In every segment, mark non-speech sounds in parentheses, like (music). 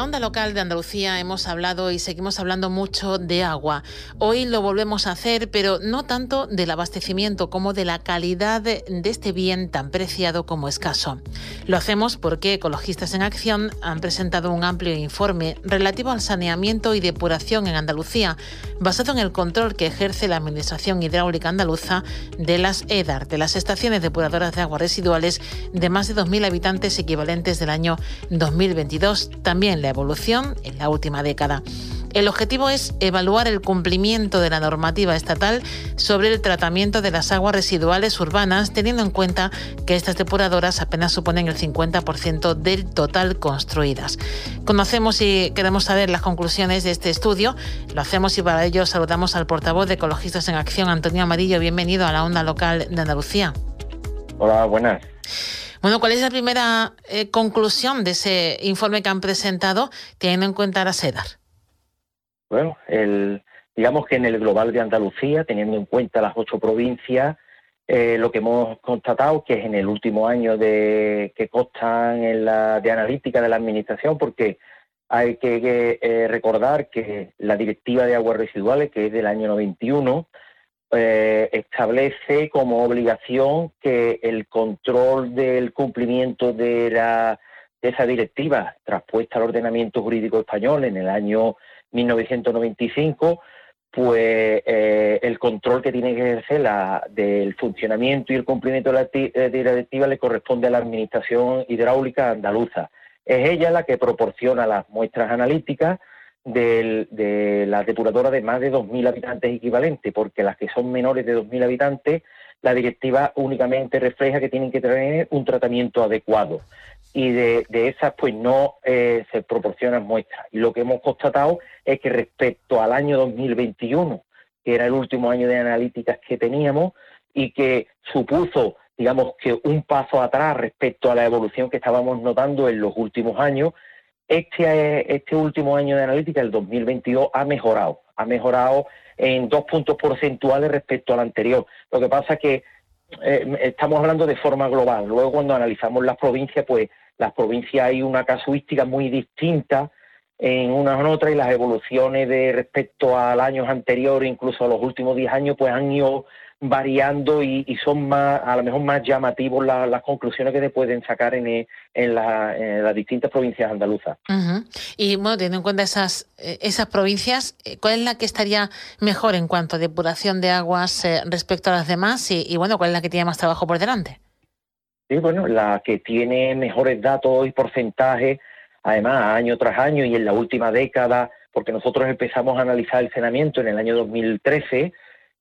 La onda local de Andalucía hemos hablado y seguimos hablando mucho de agua. Hoy lo volvemos a hacer, pero no tanto del abastecimiento como de la calidad de este bien tan preciado como escaso. Lo hacemos porque Ecologistas en Acción han presentado un amplio informe relativo al saneamiento y depuración en Andalucía, basado en el control que ejerce la Administración Hidráulica Andaluza de las EDAR, de las estaciones depuradoras de aguas residuales de más de 2.000 habitantes equivalentes del año 2022. También la evolución en la última década. El objetivo es evaluar el cumplimiento de la normativa estatal sobre el tratamiento de las aguas residuales urbanas, teniendo en cuenta que estas depuradoras apenas suponen el 50% del total construidas. Conocemos y queremos saber las conclusiones de este estudio. Lo hacemos y para ello saludamos al portavoz de Ecologistas en Acción, Antonio Amarillo. Bienvenido a la onda local de Andalucía. Hola, buenas. Bueno, ¿cuál es la primera eh, conclusión de ese informe que han presentado teniendo en cuenta la SEDAR? Bueno, el, digamos que en el global de Andalucía, teniendo en cuenta las ocho provincias, eh, lo que hemos constatado que es en el último año de que constan en la de analítica de la administración, porque hay que, eh, recordar que la directiva de aguas residuales, que es del año 91, eh, establece como obligación que el control del cumplimiento de, la, de esa directiva traspuesta al ordenamiento jurídico español en el año 1995, pues eh, el control que tiene que ejercer la, del funcionamiento y el cumplimiento de la, de la directiva le corresponde a la Administración Hidráulica Andaluza. Es ella la que proporciona las muestras analíticas de la depuradora de más de 2.000 habitantes equivalente, porque las que son menores de 2.000 habitantes, la directiva únicamente refleja que tienen que tener un tratamiento adecuado y de, esas pues no eh, se proporcionan muestras. Y lo que hemos constatado es que respecto al año 2021, que era el último año de analíticas que teníamos y que supuso digamos que un paso atrás respecto a la evolución que estábamos notando en los últimos años, este, este último año de analítica, el 2022, ha mejorado. Ha mejorado en dos puntos porcentuales respecto al anterior. Lo que pasa que eh, estamos hablando de forma global. Luego, cuando analizamos las provincias, pues las provincias hay una casuística muy distinta en unas en otras y las evoluciones de respecto al años anteriores, incluso a los últimos 10 años, pues han ido variando y, son más, a lo mejor más llamativos las conclusiones que se pueden sacar en, eh, en, las distintas provincias andaluzas. Y bueno, teniendo en cuenta esas, eh, esas provincias, eh, ¿cuál es la que estaría mejor en cuanto a depuración de aguas respecto a las demás? Y, y, bueno, ¿cuál es la que tiene más trabajo por delante? Sí, bueno, la que tiene mejores datos y porcentajes, además, año tras año y en la última década, porque nosotros empezamos a analizar el cenamiento en el año 2013,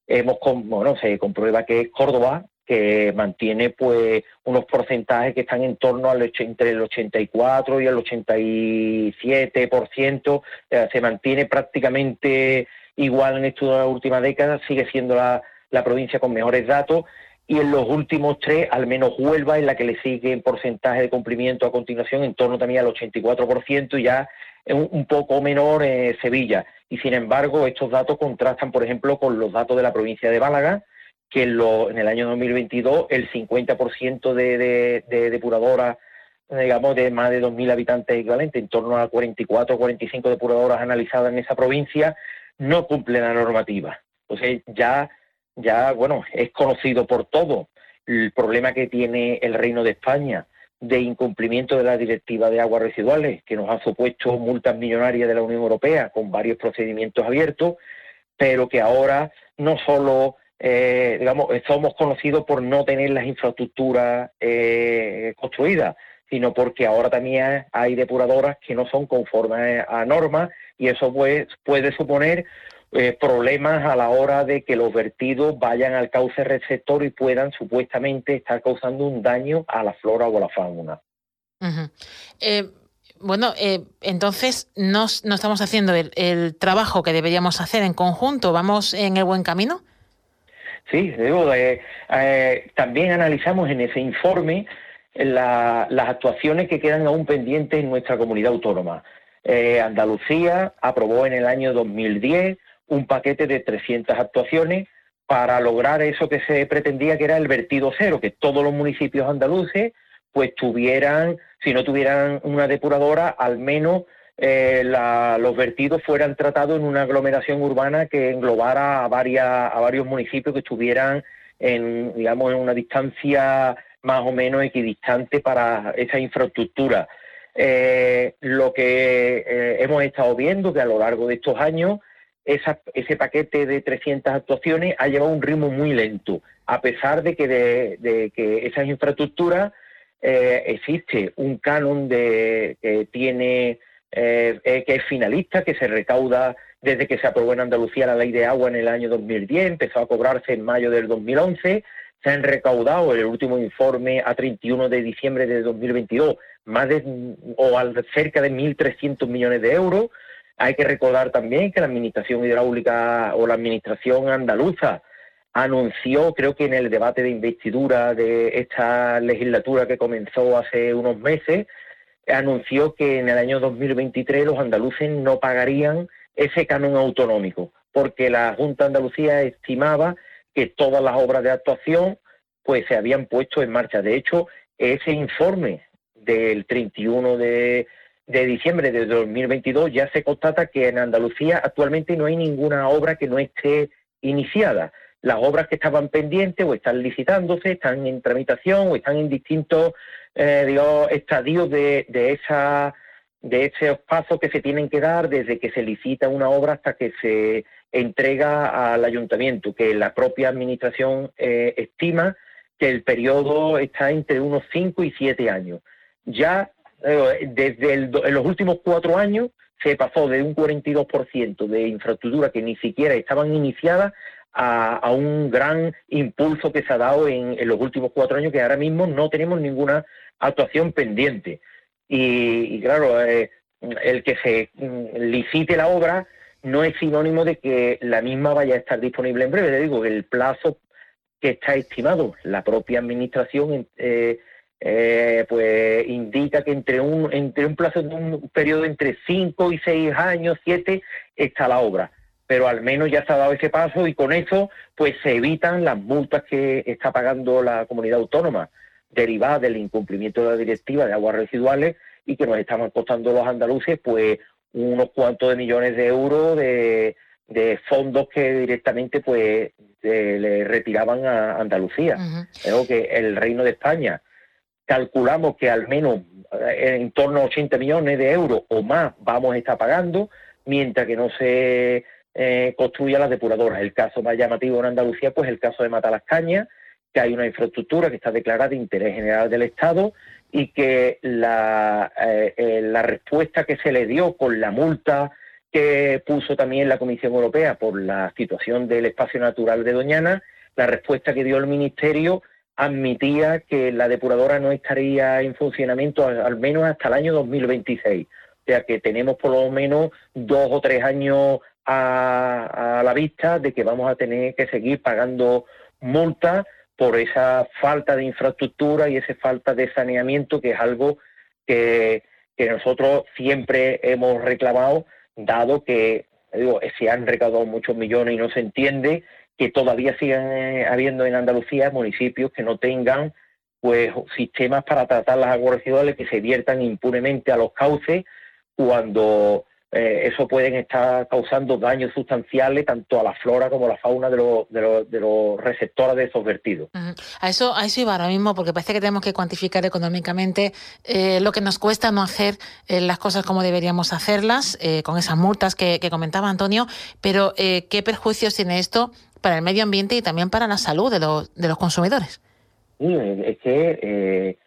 hemos bueno, se comprueba que es Córdoba, que mantiene pues unos porcentajes que están en torno al entre el 84 y el 87%, eh, se mantiene prácticamente igual en esta última década, sigue siendo la, la provincia con mejores datos y en los últimos tres, al menos Huelva es la que le sigue en porcentaje de cumplimiento a continuación, en torno también al 84% y ya un, poco menor eh, Sevilla. Y sin embargo, estos datos contrastan, por ejemplo, con los datos de la provincia de Málaga, que en, lo, en el año 2022 el 50% de, de, de depuradoras, digamos, de más de 2.000 habitantes equivalentes, en torno a 44 o 45 depuradoras analizadas en esa provincia, no cumple la normativa. Entonces ya, ya, bueno, es conocido por todo el problema que tiene el Reino de España de incumplimiento de la directiva de aguas residuales, que nos ha supuesto multas millonarias de la Unión Europea con varios procedimientos abiertos, pero que ahora no solo, eh, digamos, somos conocidos por no tener las infraestructuras eh, construidas, sino porque ahora también hay depuradoras que no son conformes a normas y eso pues, puede suponer eh, problemas a la hora de que los vertidos vayan al cauce receptor y puedan supuestamente estar causando un daño a la flora o a la fauna. Eh, bueno, eh, entonces no, estamos haciendo el, trabajo que deberíamos hacer en conjunto. ¿Vamos en el buen camino? Sí, digo, también analizamos en ese informe las actuaciones que quedan aún pendientes en nuestra comunidad autónoma. Andalucía aprobó en el año 2010 un paquete de 300 actuaciones para lograr eso que se pretendía que era el vertido cero, que todos los municipios andaluces pues tuvieran, si no tuvieran una depuradora, al menos eh, los vertidos fueran tratados en una aglomeración urbana que englobara a, varias, a varios municipios que estuvieran en, digamos, en una distancia más o menos equidistante para esa infraestructura. Eh, lo que eh, hemos estado viendo que a lo largo de estos años ese paquete de 300 actuaciones ha llevado un ritmo muy lento, a pesar de que, de, que esas infraestructuras eh, existe un canon de, que tiene que es finalista, que se recauda desde que se aprobó en Andalucía la ley de agua en el año 2010, empezó a cobrarse en mayo del 2011 se han recaudado el último informe a 31 de diciembre de 2022 más de o cerca de 1.300 millones de euros. Hay que recordar también que la Administración Hidráulica o la Administración Andaluza anunció, creo que en el debate de investidura de esta legislatura que comenzó hace unos meses, anunció que en el año 2023 los andaluces no pagarían ese canon autonómico, porque la Junta Andalucía estimaba que todas las obras de actuación pues se habían puesto en marcha. De hecho, ese informe del 31 de, de diciembre de 2022 ya se constata que en Andalucía actualmente no hay ninguna obra que no esté iniciada. Las obras que estaban pendientes o están licitándose, están en tramitación o están en distintos eh, estadios de, de, esa, de esos pasos que se tienen que dar desde que se licita una obra hasta que se entrega al ayuntamiento, que la propia administración eh, estima que el periodo está entre unos 5 y 7 años. Ya eh, desde en los últimos cuatro años se pasó de un 42% de infraestructura que ni siquiera estaban iniciadas a, un gran impulso que se ha dado en, los últimos cuatro años, que ahora mismo no tenemos ninguna actuación pendiente. Y, claro, eh, el que se mm, licite la obra no es sinónimo de que la misma vaya a estar disponible en breve. Le digo el plazo que está estimado, la propia administración eh, eh, pues indica que entre un entre un plazo de un periodo entre cinco y seis años, siete, está la obra. Pero al menos ya se ha dado ese paso y con eso pues se evitan las multas que está pagando la comunidad autónoma derivadas del incumplimiento de la directiva de aguas residuales y que nos estaban costando los andaluces pues unos cuantos de millones de euros de, fondos que directamente pues le retiraban a Andalucía. Creo que el Reino de España calculamos que al menos eh, en torno a 80 millones de euros o más vamos a estar pagando, mientras que no se eh, construya las depuradoras. El caso más llamativo en Andalucía, pues el caso de Matalascaña, que hay una infraestructura que está declarada de interés general del Estado y que eh, eh, la respuesta que se le dio con la multa que puso también la Comisión Europea por la situación del espacio natural de Doñana, la respuesta que dio el Ministerio admitía que la depuradora no estaría en funcionamiento al, menos hasta el año 2026. O sea que tenemos por lo menos dos o tres años a, a la vista de que vamos a tener que seguir pagando multas por esa falta de infraestructura y esa falta de saneamiento, que es algo que, nosotros siempre hemos reclamado, dado que digo, se han recaudado muchos millones y no se entiende que todavía sigan eh, habiendo en Andalucía municipios que no tengan pues sistemas para tratar las aguas residuales que se viertan impunemente a los cauces cuando eh, eso pueden estar causando daños sustanciales tanto a la flora como a la fauna de, los receptores de esos vertidos. A eso, a eso iba ahora mismo, porque parece que tenemos que cuantificar económicamente eh, lo que nos cuesta no hacer eh, las cosas como deberíamos hacerlas, con esas multas que, comentaba Antonio, pero ¿qué perjuicios tiene esto para el medio ambiente y también para la salud de los, de los consumidores? es que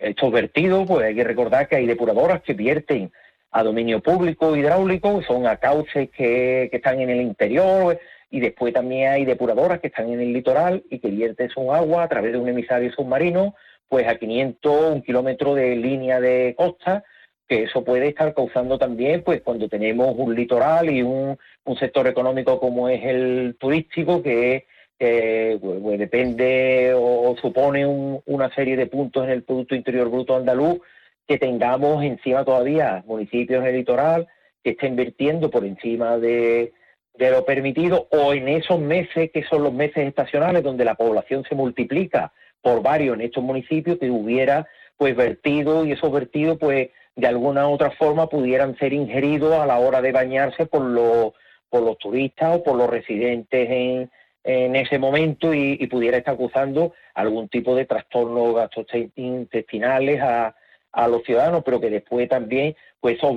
estos vertidos, pues hay que recordar que hay depuradoras que vierten a dominio público hidráulico, son a cauces que, están en el interior y después también hay depuradoras que están en el litoral y que vierten su agua a través de un emisario submarino, pues a 500, un kilómetro de línea de costa, que eso puede estar causando también, pues cuando tenemos un litoral y un, sector económico como es el turístico, que pues, depende o, supone una serie de puntos en el Producto Interior Bruto andaluz, que tengamos encima todavía municipios en el litoral que estén invirtiendo por encima de, de lo permitido o en esos meses que son los meses estacionales donde la población se multiplica por varios en estos municipios que hubiera pues vertido y esos vertidos pues de alguna u otra forma pudieran ser ingeridos a la hora de bañarse por los por los turistas o por los residentes en, en ese momento y, pudiera estar acusando algún tipo de trastornos gastrointestinales a, a los ciudadanos, pero que después también, pues esos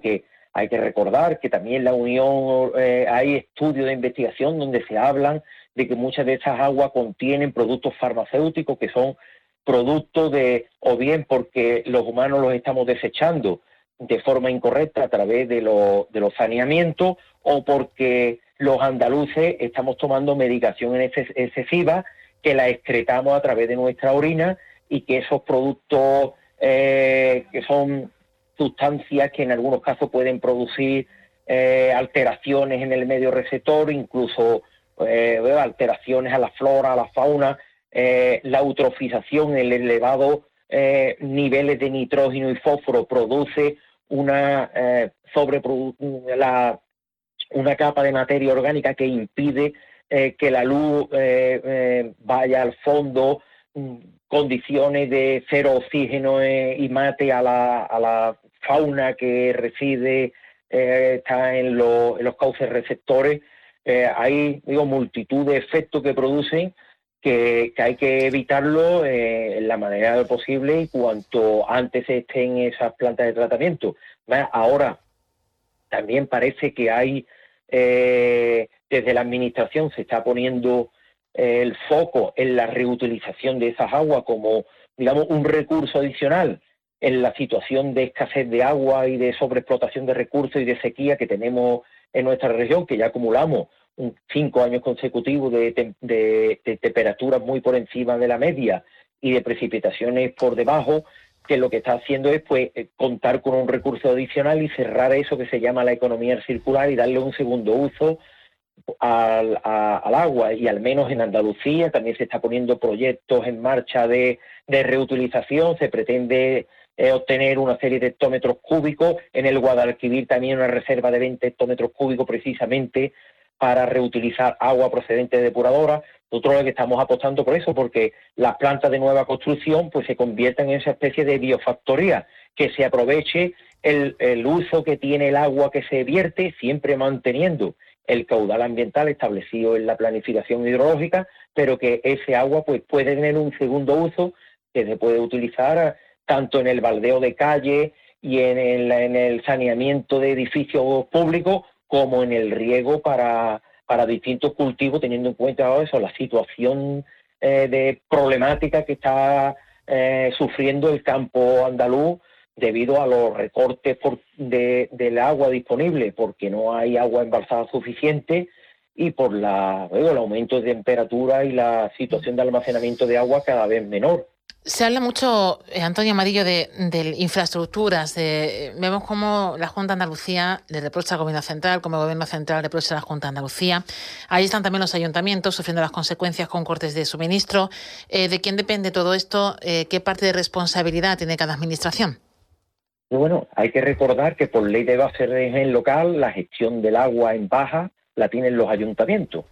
que hay que recordar que también la Unión eh, hay estudios de investigación donde se hablan de que muchas de esas aguas contienen productos farmacéuticos que son productos de, o bien porque los humanos los estamos desechando de forma incorrecta a través de, de los saneamientos, o porque los andaluces estamos tomando medicación excesiva que la excretamos a través de nuestra orina y que esos productos eh, que son sustancias que en algunos casos pueden producir eh, alteraciones en el medio receptor, incluso eh, alteraciones a la flora, a la fauna, eh, la eutrofización, el elevado niveles de nitrógeno y fósforo produce una la, una capa de materia orgánica que impide que la luz vaya al fondo, mm, condiciones de cero oxígeno y mate a la, a la fauna que reside, eh, está en, los cauces receptores, eh, hay digo, multitud de efectos que producen que, hay que evitarlo eh, en la manera posible y cuanto antes estén esas plantas de tratamiento. Ahora, también parece que hay, desde la Administración se está poniendo el foco en la reutilización de esas aguas como, digamos, un recurso adicional en la situación de escasez de agua y de sobreexplotación de recursos y de sequía que tenemos en nuestra región, que ya acumulamos cinco años consecutivos de, temperaturas muy por encima de la media y de precipitaciones por debajo, que lo que está haciendo es pues eh, contar con un recurso adicional y cerrar eso que se llama la economía circular y darle un segundo uso al, agua. Y al menos en Andalucía también se está poniendo proyectos en marcha de reutilización, se pretende obtener una serie de hectómetros cúbicos, en el Guadalquivir también una reserva de 20 hectómetros cúbicos precisamente para reutilizar agua procedente de depuradora. Nosotros que estamos apostando por eso, porque las plantas de nueva construcción pues se convierten en esa especie de biofactoría, que se aproveche el, el uso que tiene el agua que se vierte, siempre manteniendo el caudal ambiental establecido en la planificación hidrológica, pero que ese agua pues puede tener un segundo uso que se puede utilizar tanto en el baldeo de calle y en el, en el saneamiento de edificios públicos como en el riego para, para distintos cultivos, teniendo en cuenta eso, la situación eh, de problemática que está eh, sufriendo el campo andaluz debido a los recortes de, del agua disponible, porque no hay agua embalsada suficiente y por la, el aumento de temperatura y la situación de almacenamiento de agua cada vez menor. Se habla mucho, eh, Antonio Amarillo, de, infraestructuras. vemos cómo la Junta de Andalucía le reprocha al Gobierno Central, como Gobierno Central reprocha a la Junta de Andalucía. Ahí están también los ayuntamientos sufriendo las consecuencias con cortes de suministro. Eh, ¿De quién depende todo esto? Eh, ¿Qué parte de responsabilidad tiene cada administración? Bueno, hay que recordar que por ley de base de local la gestión del agua en baja la tienen los ayuntamientos.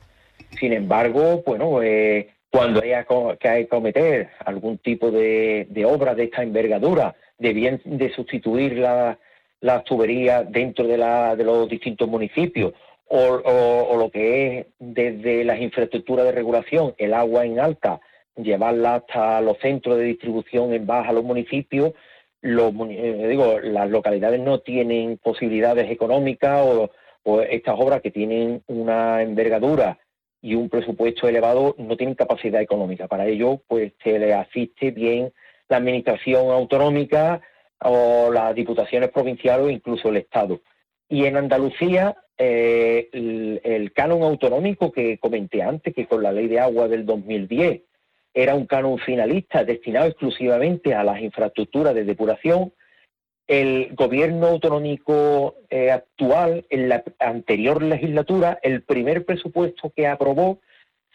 Sin embargo, bueno, eh, cuando haya que cometer algún tipo de, obra de esta envergadura, de bien de sustituir las tuberías dentro de, los distintos municipios, o, lo que es desde las infraestructuras de regulación, el agua en alta, llevarla hasta los centros de distribución en baja los municipios, los, eh, digo, las localidades no tienen posibilidades económicas o, o estas obras que tienen una envergadura y un presupuesto elevado no tienen capacidad económica. Para ello, pues se le asiste bien la administración autonómica o las diputaciones provinciales o incluso el Estado. Y en Andalucía, eh, el, canon autonómico que comenté antes, que con la ley de agua del 2010 era un canon finalista destinado exclusivamente a las infraestructuras de depuración, el gobierno autonómico eh, actual, en la anterior legislatura, el primer presupuesto que aprobó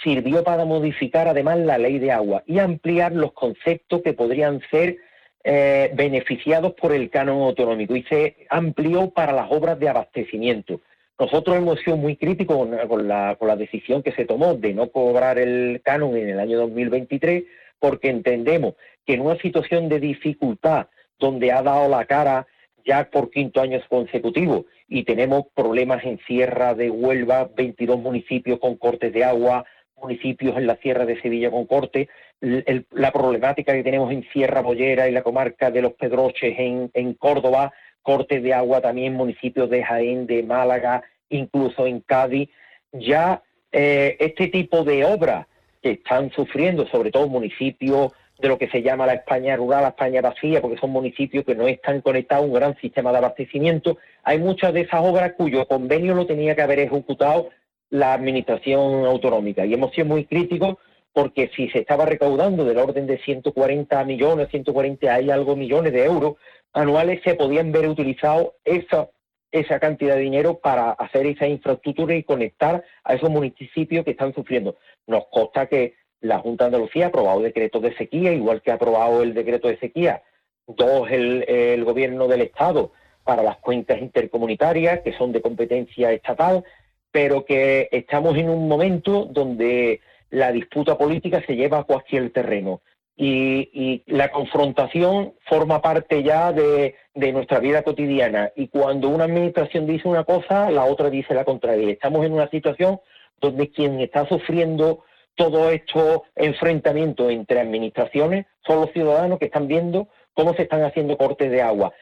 sirvió para modificar además la ley de agua y ampliar los conceptos que podrían ser eh, beneficiados por el canon autonómico y se amplió para las obras de abastecimiento. Nosotros hemos sido muy críticos con, la, con la decisión que se tomó de no cobrar el canon en el año 2023 porque entendemos que en una situación de dificultad donde ha dado la cara ya por quinto año consecutivo. Y tenemos problemas en Sierra de Huelva, 22 municipios con cortes de agua, municipios en la Sierra de Sevilla con cortes, la problemática que tenemos en Sierra Bollera y la comarca de los Pedroches en, Córdoba, cortes de agua también en municipios de Jaén, de Málaga, incluso en Cádiz, ya eh, este tipo de obras que están sufriendo, sobre todo municipios de lo que se llama la España rural, la España vacía, porque son municipios que no están conectados a un gran sistema de abastecimiento. Hay muchas de esas obras cuyo convenio lo tenía que haber ejecutado la administración autonómica y hemos sido muy críticos porque si se estaba recaudando del orden de 140 millones, 140 hay algo millones de euros anuales, se podían ver utilizado esa, esa cantidad de dinero para hacer esa infraestructura y conectar a esos municipios que están sufriendo. Nos consta que la Junta de Andalucía ha aprobado decretos de sequía, igual que ha aprobado el decreto de sequía, dos el, gobierno del Estado para las cuentas intercomunitarias, que son de competencia estatal, pero que estamos en un momento donde la disputa política se lleva a cualquier terreno. Y, la confrontación forma parte ya de, de, nuestra vida cotidiana. Y cuando una administración dice una cosa, la otra dice la contraria. Estamos en una situación donde quien está sufriendo todo estos enfrentamientos entre administraciones son los ciudadanos que están viendo cómo se están haciendo cortes de agua.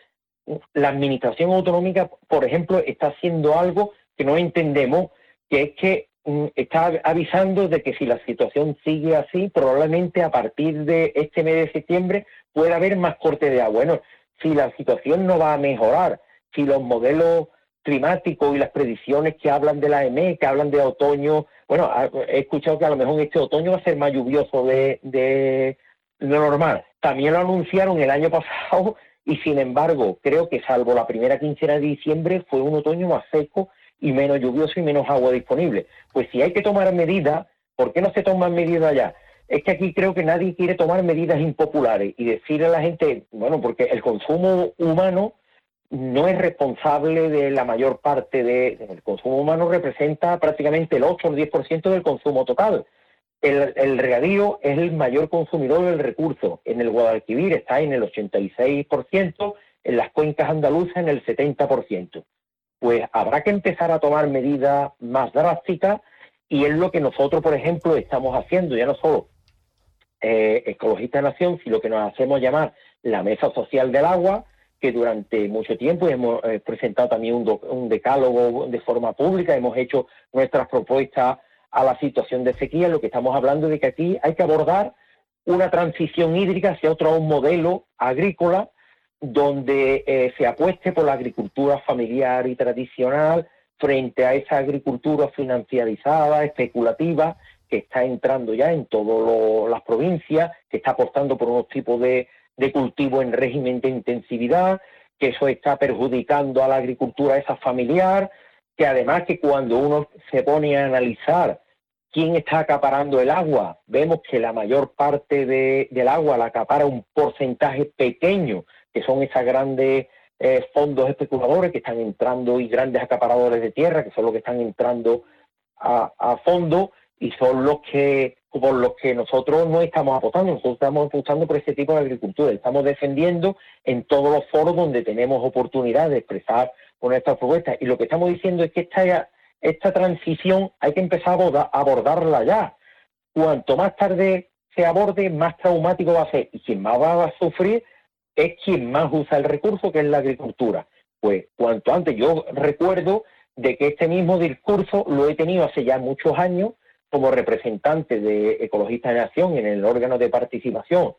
La administración autonómica, por ejemplo, está haciendo algo que no entendemos, que es que mm, está avisando de que si la situación sigue así, probablemente a partir de este mes de septiembre pueda haber más cortes de agua. Bueno, si la situación no va a mejorar, si los modelos climáticos y las predicciones que hablan de la EME, que hablan de otoño bueno, he escuchado que a lo mejor este otoño va a ser más lluvioso de, lo normal. También lo anunciaron el año (laughs) pasado y sin embargo creo que salvo la primera quincena de diciembre fue un otoño más seco y menos lluvioso y menos agua disponible. Pues si hay que tomar medidas, ¿por qué no se toman medidas ya? Es que aquí creo que nadie quiere tomar medidas impopulares y decirle a la gente, bueno, porque el consumo humano no es responsable de la mayor parte del consumo humano, representa prácticamente el 8 o el 10% del consumo total. El, regadío es el mayor consumidor del recurso. En el Guadalquivir está en el 86%, en las cuencas andaluzas en el 70%. Pues habrá que empezar a tomar medidas más drásticas y es lo que nosotros, por ejemplo, estamos haciendo, ya no solo eh, Ecologista Nación, sino que nos hacemos llamar la Mesa Social del Agua, que durante mucho tiempo hemos eh, presentado también un, decálogo de forma pública, hemos hecho nuestras propuestas a la situación de sequía, lo que estamos hablando de que aquí hay que abordar una transición hídrica hacia otro modelo agrícola donde eh, se apueste por la agricultura familiar y tradicional frente a esa agricultura financiarizada, especulativa, que está entrando ya en todas las provincias, que está apostando por unos tipos de, de cultivo en régimen de intensividad, que eso está perjudicando a la agricultura esa familiar, que además que cuando uno se pone a analizar quién está acaparando el agua, vemos que la mayor parte del agua la acapara un porcentaje pequeño, que son esos grandes eh, fondos especuladores que están entrando y grandes acaparadores de tierra, que son los que están entrando a, a fondo y son los que por los que nosotros no estamos apostando, nosotros estamos apostando por ese tipo de agricultura, estamos defendiendo en todos los foros donde tenemos oportunidad de expresar con estas propuestas. Y lo que estamos diciendo es que esta, esta transición hay que empezar a abordarla ya. Cuanto más tarde se aborde, más traumático va a ser. Y quien más va a sufrir es quien más usa el recurso, que es la agricultura. Pues cuanto antes, yo recuerdo de que este mismo discurso lo he tenido hace ya muchos años como representante de Ecologistas de Nación en el órgano de participación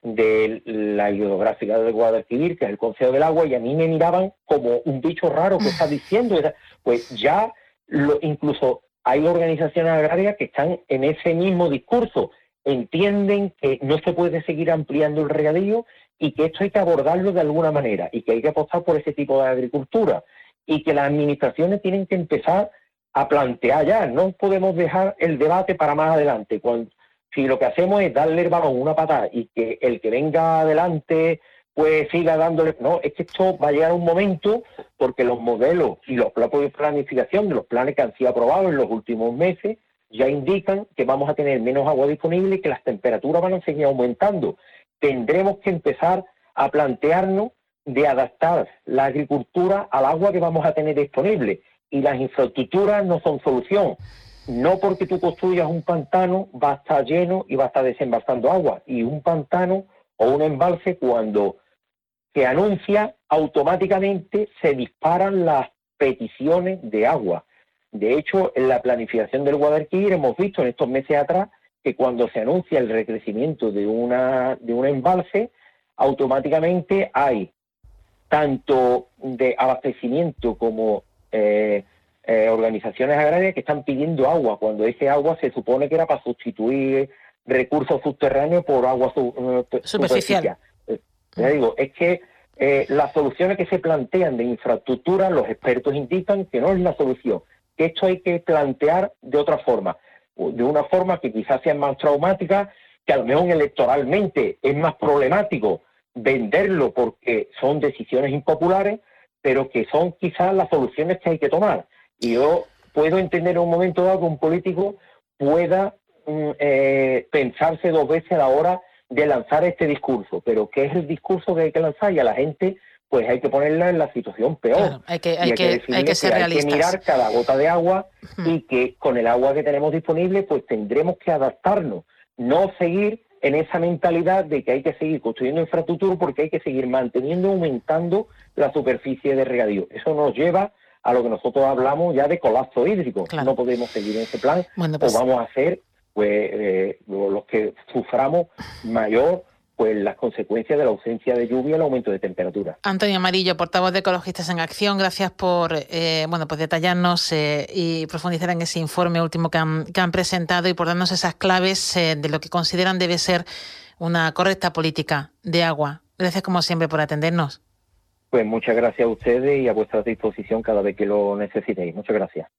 de la hidrográfica de Guadalquivir, que es el Consejo del Agua, y a mí me miraban como un bicho raro que está diciendo. Pues ya lo, incluso hay organizaciones agrarias que están en ese mismo discurso, entienden que no se puede seguir ampliando el regadío, y que esto hay que abordarlo de alguna manera y que hay que apostar por ese tipo de agricultura y que las administraciones tienen que empezar a plantear ya, no podemos dejar el debate para más adelante. Cuando, si lo que hacemos es darle el balón una patada y que el que venga adelante pues siga dándole, no, es que esto va a llegar un momento porque los modelos y los planes de planificación de los planes que han sido aprobados en los últimos meses ya indican que vamos a tener menos agua disponible y que las temperaturas van a seguir aumentando. Tendremos que empezar a plantearnos de adaptar la agricultura al agua que vamos a tener disponible y las infraestructuras no son solución. No porque tú construyas un pantano va a estar lleno y va a estar desembalsando agua. Y un pantano o un embalse cuando se anuncia automáticamente se disparan las peticiones de agua. De hecho, en la planificación del Guadalquivir hemos visto en estos meses atrás que cuando se anuncia el recrecimiento de una de un embalse, automáticamente hay tanto de abastecimiento como eh, eh, organizaciones agrarias que están pidiendo agua, cuando ese agua se supone que era para sustituir recursos subterráneos por agua eh, superficial. Ya digo, es que las soluciones que se plantean de infraestructura, los expertos indican que no es la solución, que esto hay que plantear de otra forma, de una forma que quizás sea más traumática, que a lo mejor electoralmente es más problemático venderlo porque son decisiones impopulares, pero que son quizás las soluciones que hay que tomar. Y yo puedo entender en un momento dado que un político pueda mm, eh, pensarse dos veces a la hora de lanzar este discurso, pero ¿qué es el discurso que hay que lanzar? Y a la gente pues hay que ponerla en la situación peor. hay que, hay, que, hay que ser Hay que mirar cada gota de agua y que con el agua que tenemos disponible pues tendremos que adaptarnos, no seguir en esa mentalidad de que hay que seguir construyendo infraestructura porque hay que seguir manteniendo, aumentando la superficie de regadío. Eso nos lleva a lo que nosotros hablamos ya de colapso hídrico. No podemos seguir en ese plan pues o vamos a ser pues eh, los que suframos mayor pues las consecuencias de la ausencia de lluvia y el aumento de temperatura. Antonio Amarillo, portavoz de Ecologistas en Acción, gracias por eh, bueno pues detallarnos eh, y profundizar en ese informe último que han, que han presentado y por darnos esas claves eh, de lo que consideran debe ser una correcta política de agua. Gracias como siempre por atendernos. Pues muchas gracias a ustedes y a vuestra disposición cada vez que lo necesitéis. Muchas gracias.